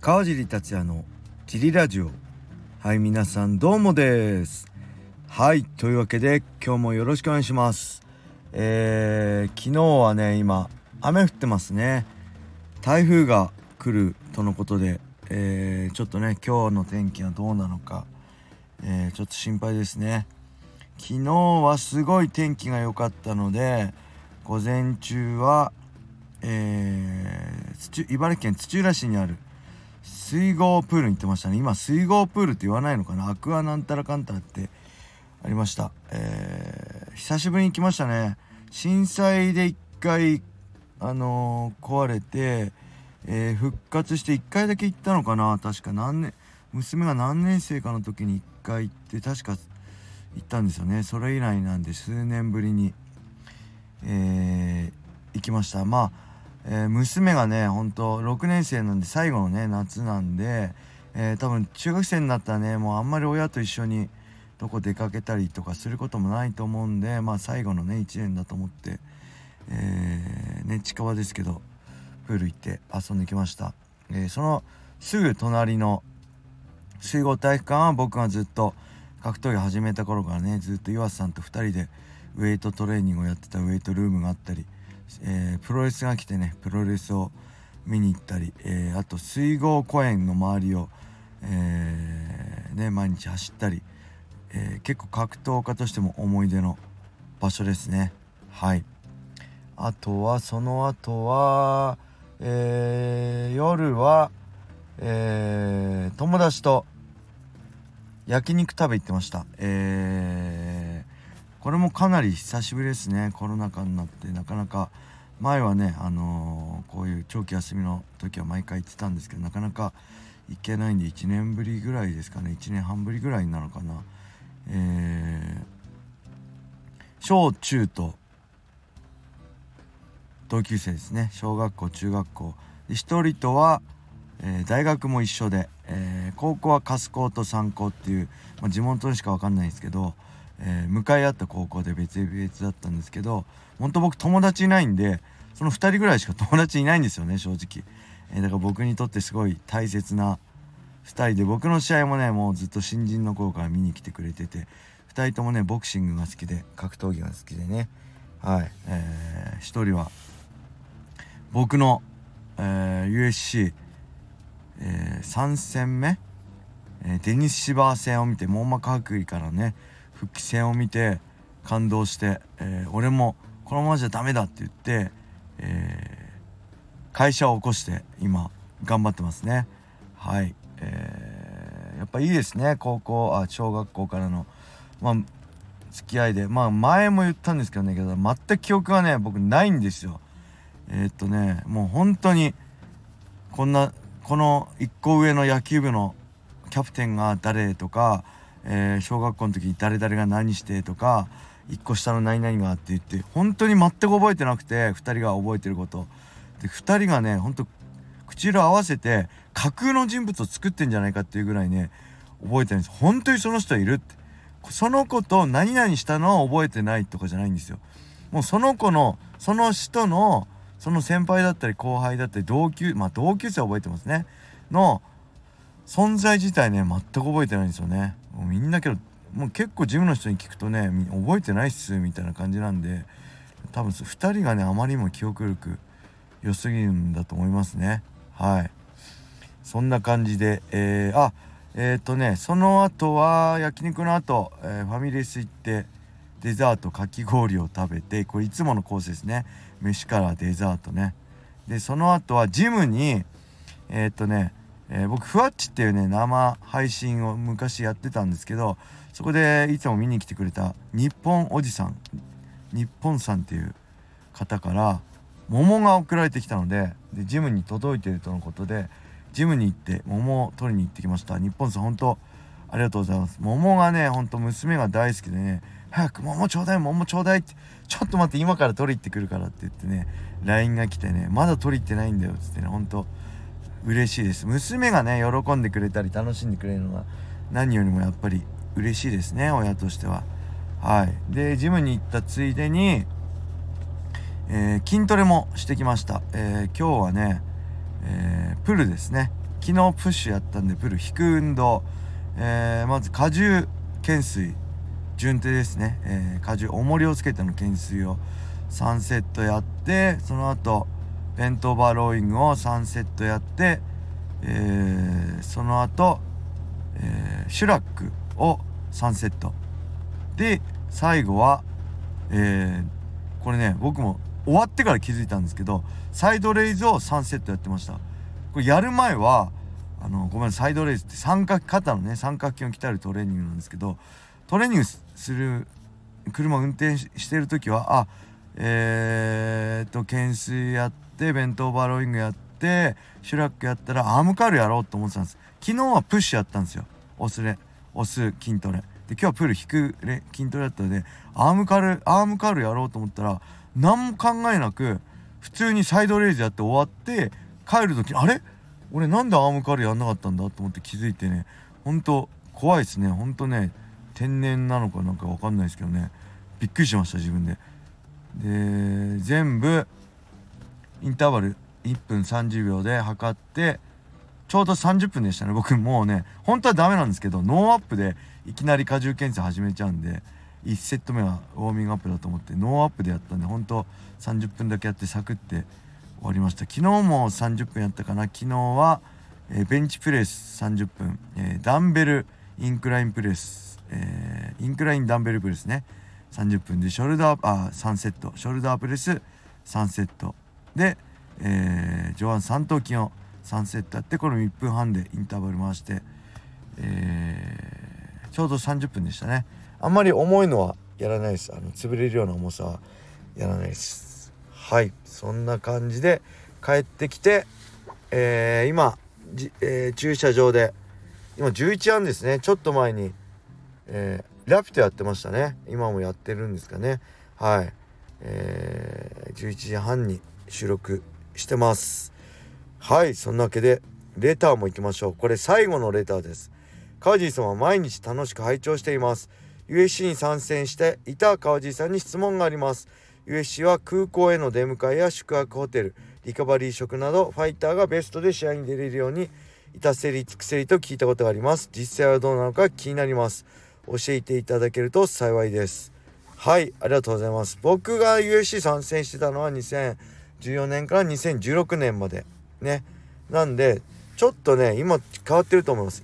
川尻達也のジリラジオ。はい皆さんどうもです。はいというわけで今日もよろしくお願いします。えー、昨日はね今雨降ってますね。台風が来るとのことで、えー、ちょっとね今日の天気はどうなのか、えー、ちょっと心配ですね。昨日はすごい天気が良かったので午前中は、えー、茨城県土浦市にある水郷プールに行ってましたね。今水郷プールって言わないのかな？アクアなんたらかんたらってありました、えー、久しぶりに来ましたね。震災で1回あのー、壊れて、えー、復活して1回だけ行ったのかな？確か何年娘が何年生かの時に1回行って確か行ったんですよね。それ以来なんで数年ぶりに、えー、行きました。まあ、えー、娘がねほんと6年生なんで最後のね夏なんで、えー、多分中学生になったらねもうあんまり親と一緒にどこ出かけたりとかすることもないと思うんでまあ最後のね1年だと思って、えー、ね近場ですけどプール行って遊んできました、え、そのすぐ隣の水郷体育館は僕がずっと格闘技始めた頃からねずっと岩瀬さんと2人でウェイトトレーニングをやってたウェイトルームがあったり、えー、プロレスが来てねプロレスを見に行ったり、えー、あと水郷公園の周りを、えー、ね、毎日走ったり、えー、結構格闘家としても思い出の場所ですね。はい。あとはその後は、え夜は、え友達と焼肉食べ行ってました。えー、これもかなり久しぶりですね。コロナ禍になってなかなか前はねあのー、こういう長期休みの時は毎回行ってたんですけどなかなか行けないんで1年ぶりぐらいですかね。1年半ぶりぐらいなのかな。えー、小中と同級生ですね。小学校中学校。で1人とはえー、大学も一緒で、えー、高校は春高と三高っていう、まあ、地元にしか分かんないんですけど、えー、向かい合った高校で別々だったんですけど本当僕友達いないんでその2人ぐらいしか友達いないんですよね正直、えだから僕にとってすごい大切な2人で僕の試合もねもうずっと新人の頃から見に来てくれてて2人ともねボクシングが好きで格闘技が好きでね。はい、えー、1人は僕の、えー、USC えー、3戦目、えー、デニス・シバー戦を見て網膜剥離からね復帰戦を見て感動して、えー、俺もこのままじゃダメだって言って、え会社を起こして今頑張ってますね。はい、えーやっぱいいですね。高校あ小学校からのまあ付き合いで。まあ前も言ったんですけどねけど全く記憶がね僕ないんですよ。えっとねもう本当にこんなこの1個上の野球部のキャプテンが誰とか、えー、小学校の時誰々が何してとか1個下の何々がって言って本当に全く覚えてなくて2人が覚えてること。で2人がねほんと口裏合わせて架空の人物を作ってんじゃないかっていうぐらいね覚えてるんです。本当にその人いるって。その子と何々したのは覚えてないとかじゃないんですよ。もうその子のその人のその先輩だったり後輩だったり同級まあ同級生は覚えてますね。の存在自体ね全く覚えてないんですよね。もうみんなけどもう結構ジムの人に聞くとね覚えてないっすみたいな感じなんで多分2人がねあまりにも記憶力良すぎるんだと思いますね。はい。そんな感じでえー、あえっ、ー、とねその後は焼肉の後、えー、ファミレス行ってデザートかき氷を食べてこれいつものコースですね。飯からデザートね。でその後はジムにえー、っとね、えー、僕ふわっちっていうね生配信を昔やってたんですけどそこでいつも見に来てくれた日本おじさん日本さんっていう方から桃が送られてきたのででジムに届いてるとのことでジムに行って桃を取りに行ってきました。日本さん本当ありがとうございます。桃がねほんと娘が大好きでね早く桃ちょうだい桃ちょうだいってちょっと待って今から取り行ってくるからって言ってね LINE が来てねまだ取り行ってないんだよっつってねほんと嬉しいです。娘がね喜んでくれたり楽しんでくれるのが何よりもやっぱり嬉しいですね親としては。はい。でジムに行ったついでに、えー、筋トレもしてきました、えー、今日はね、えー、プルですね。昨日プッシュやったんでプル引く運動、えー、まず荷重懸垂。順手ですね、えー、荷重重りをつけての懸垂を3セットやってその後ベントバーローイングを3セットやって、えー、その後、えー、シュラックを3セット。で最後は、えー、これね僕も終わってから気づいたんですけどサイドレイズを3セットやってました。これやる前はあのごめんサイドレイズって三角肩のね三角筋を鍛えるトレーニングなんですけどトレーニングする車運転してる時はあえー、っと懸垂やって弁当バローイングやってシュラックやったらアームカールやろうと思ってたんです。昨日はプッシュやったんですよ。押すれ押す筋トレ。で今日はプール引く筋トレだったのでアームカールアームカールやろうと思ったら何も考えなく普通にサイドレイズやって終わって帰る時あれ？俺なんでアームカールやんなかったんだと思って気づいてね。ほんと怖いですね。ほんとね天然なのかなんか分かんないですけどね。びっくりしました自分で。で全部インターバル1分30秒で測ってちょうど30分でしたね。僕もうね本当はダメなんですけどノーアップでいきなり加重懸垂始めちゃうんで1セット目はウォーミングアップだと思ってノーアップでやったんで本当30分だけやってサクって終わりました。昨日も30分やったかな。昨日は、えー、ベンチプレス30分、えー、ダンベルインクラインプレス、えー、インクラインダンベルプレスね。30分でショルダーあ3セット。ショルダープレス3セット。で、えー、上腕三頭筋を3セットやってこれも1分半でインターバル回して、えー、ちょうど30分でしたね。あんまり重いのはやらないです。あの潰れるような重さはやらないです。はい。そんな感じで帰ってきて、えー、今えー、駐車場で今11半ですね。ちょっと前に、えー、ラピュタやってましたね。今もやってるんですかね。はい、えー、11時半に収録してます。はいそんなわけでレターも行きましょう。これ最後のレターです。川尻さんは毎日楽しく拝聴しています。USC に参戦していた川尻さんに質問があります。USC は空港への出迎えや宿泊ホテルリカバリー食などファイターがベストで試合に出れるように至せり尽くせりと聞いたことがあります。実際はどうなのか気になります。教えていただけると幸いです。はいありがとうございます。僕が USC 参戦してたのは2000 2014年から2016年まで。ね。なんでちょっとね今変わってると思います。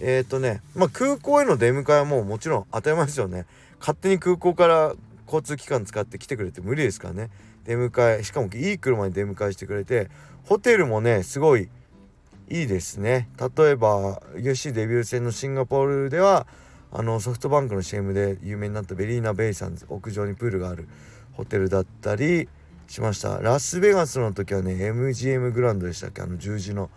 えっ、ー、とねまあ空港への出迎えはもうもちろん当たり前ですよね。勝手に空港から交通機関使って来てくれて無理ですからね。出迎えしかもいい車に出迎えしてくれてホテルもねすごいいいですね。例えば UC デビュー戦のシンガポールではあのソフトバンクの CM で有名になったベリーナ・ベイさん屋上にプールがあるホテルだったりしました。ラスベガスの時はね MGM グランドでしたっけ？あの十字の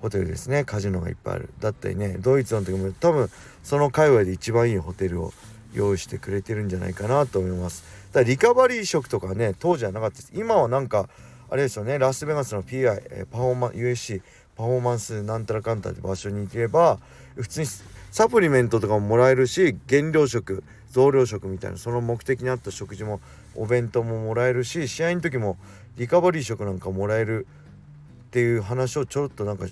ホテルですね。カジノがいっぱいある。だったりねドイツの時も多分その界隈で一番いいホテルを用意してくれてるんじゃないかなと思います。だからリカバリー食とかね当時はなかったです。今はなんかあれですよねラスベガスの PI えパフォーマン USC パフォーマンスなんたらかんたって場所に行けば普通にサプリメントとかももらえるし減量食増量食みたいなその目的に合った食事もお弁当ももらえるし試合の時もリカバリー食なんかもらえるっていう話をちょろっとなんか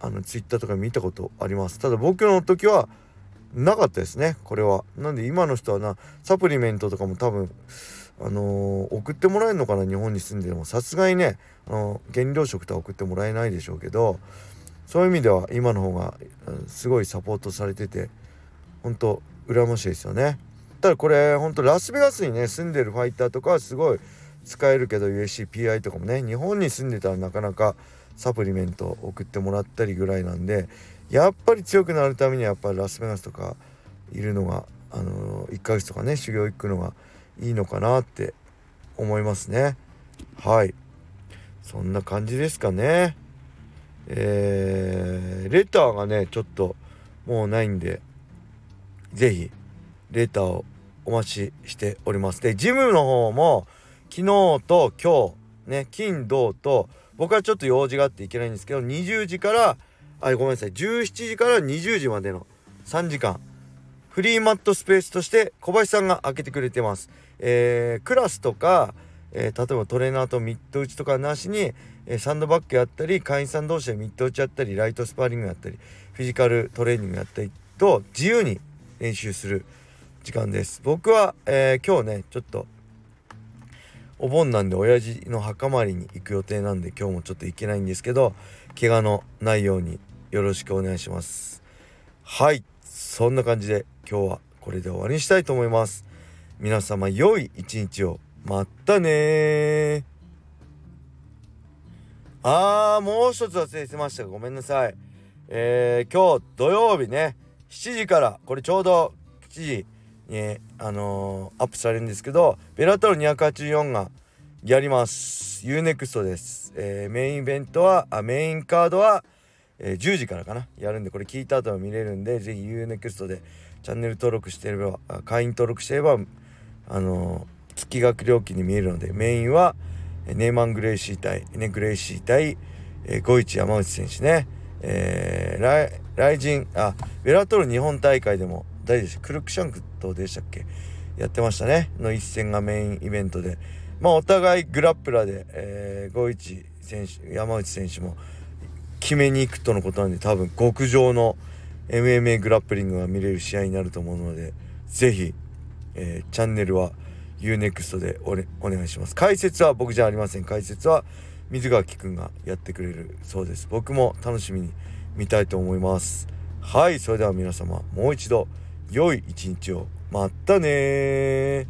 あのツイッターとか見たことあります。ただ僕の時はなかったですね。これは。なんで今の人はなサプリメントとかも多分あのー、送ってもらえるのかな日本に住んでも。さすがにね、あのー、原料食とは送ってもらえないでしょうけどそういう意味では今の方が、うん、すごいサポートされてて本当羨ましいですよね。ただこれ本当ラスベガスにね住んでるファイターとかはすごい使えるけど USCPI とかもね日本に住んでたらなかなかサプリメント送ってもらったりぐらいなんでやっぱり強くなるためにはやっぱりラスベガスとかいるのがあの1ヶ月とかね修行行くのがいいのかなって思いますね。はい。そんな感じですかね。えー、レターがねちょっともうないんで是非レターをお待ちしておりますでジムの方も昨日と今日ね金土と僕はちょっと用事があっていけないんですけど20時からあごめんなさい17時から20時までの3時間フリーマットスペースとして小林さんが開けてくれてます。えー、クラスとか、えー、例えばトレーナーとミット打ちとかなしに、えー、サンドバッグやったり会員さん同士でミット打ちやったりライトスパーリングやったりフィジカルトレーニングやったりと自由に練習する時間です。僕は、えー、今日ねちょっとお盆なんで親父の墓参りに行く予定なんで今日もちょっと行けないんですけど怪我のないようによろしくお願いします。はい。そんな感じで今日はこれで終わりにしたいと思います。皆様良い一日を。またねあーもう一つ忘れてました。ごめんなさい。えー、今日土曜日ね。7時からこれちょうど7時。にあのー、アップされるんですけどベラトル284がやります。UNEXT です、えー、メインイベントはあメインカードは、えー、10時からかな。やるんでこれ聞いた後は見れるんでぜひ UNEXT でチャンネル登録してれば会員登録してればあの月額料金に見えるのでメインはネーマン・グレイシー対ねグレイシー対、えー、ゴイチ山内選手ね、えー、ライライジンあベラトル日本大会でも誰でしたクルクシャンクとでしたっけ？やってましたね。の一戦がメインイベントで。まあお互いグラップラーで、えー、ゴイチ選手山内選手も決めに行くとのことなんで多分極上の MMA グラップリングが見れる試合になると思うので是非、えー、チャンネルは UNEXT でお,、ね、お願いします。解説は僕じゃありません。解説は水垣くんがやってくれるそうです。僕も楽しみに見たいと思います。はいそれでは皆様もう一度良い一日を。またね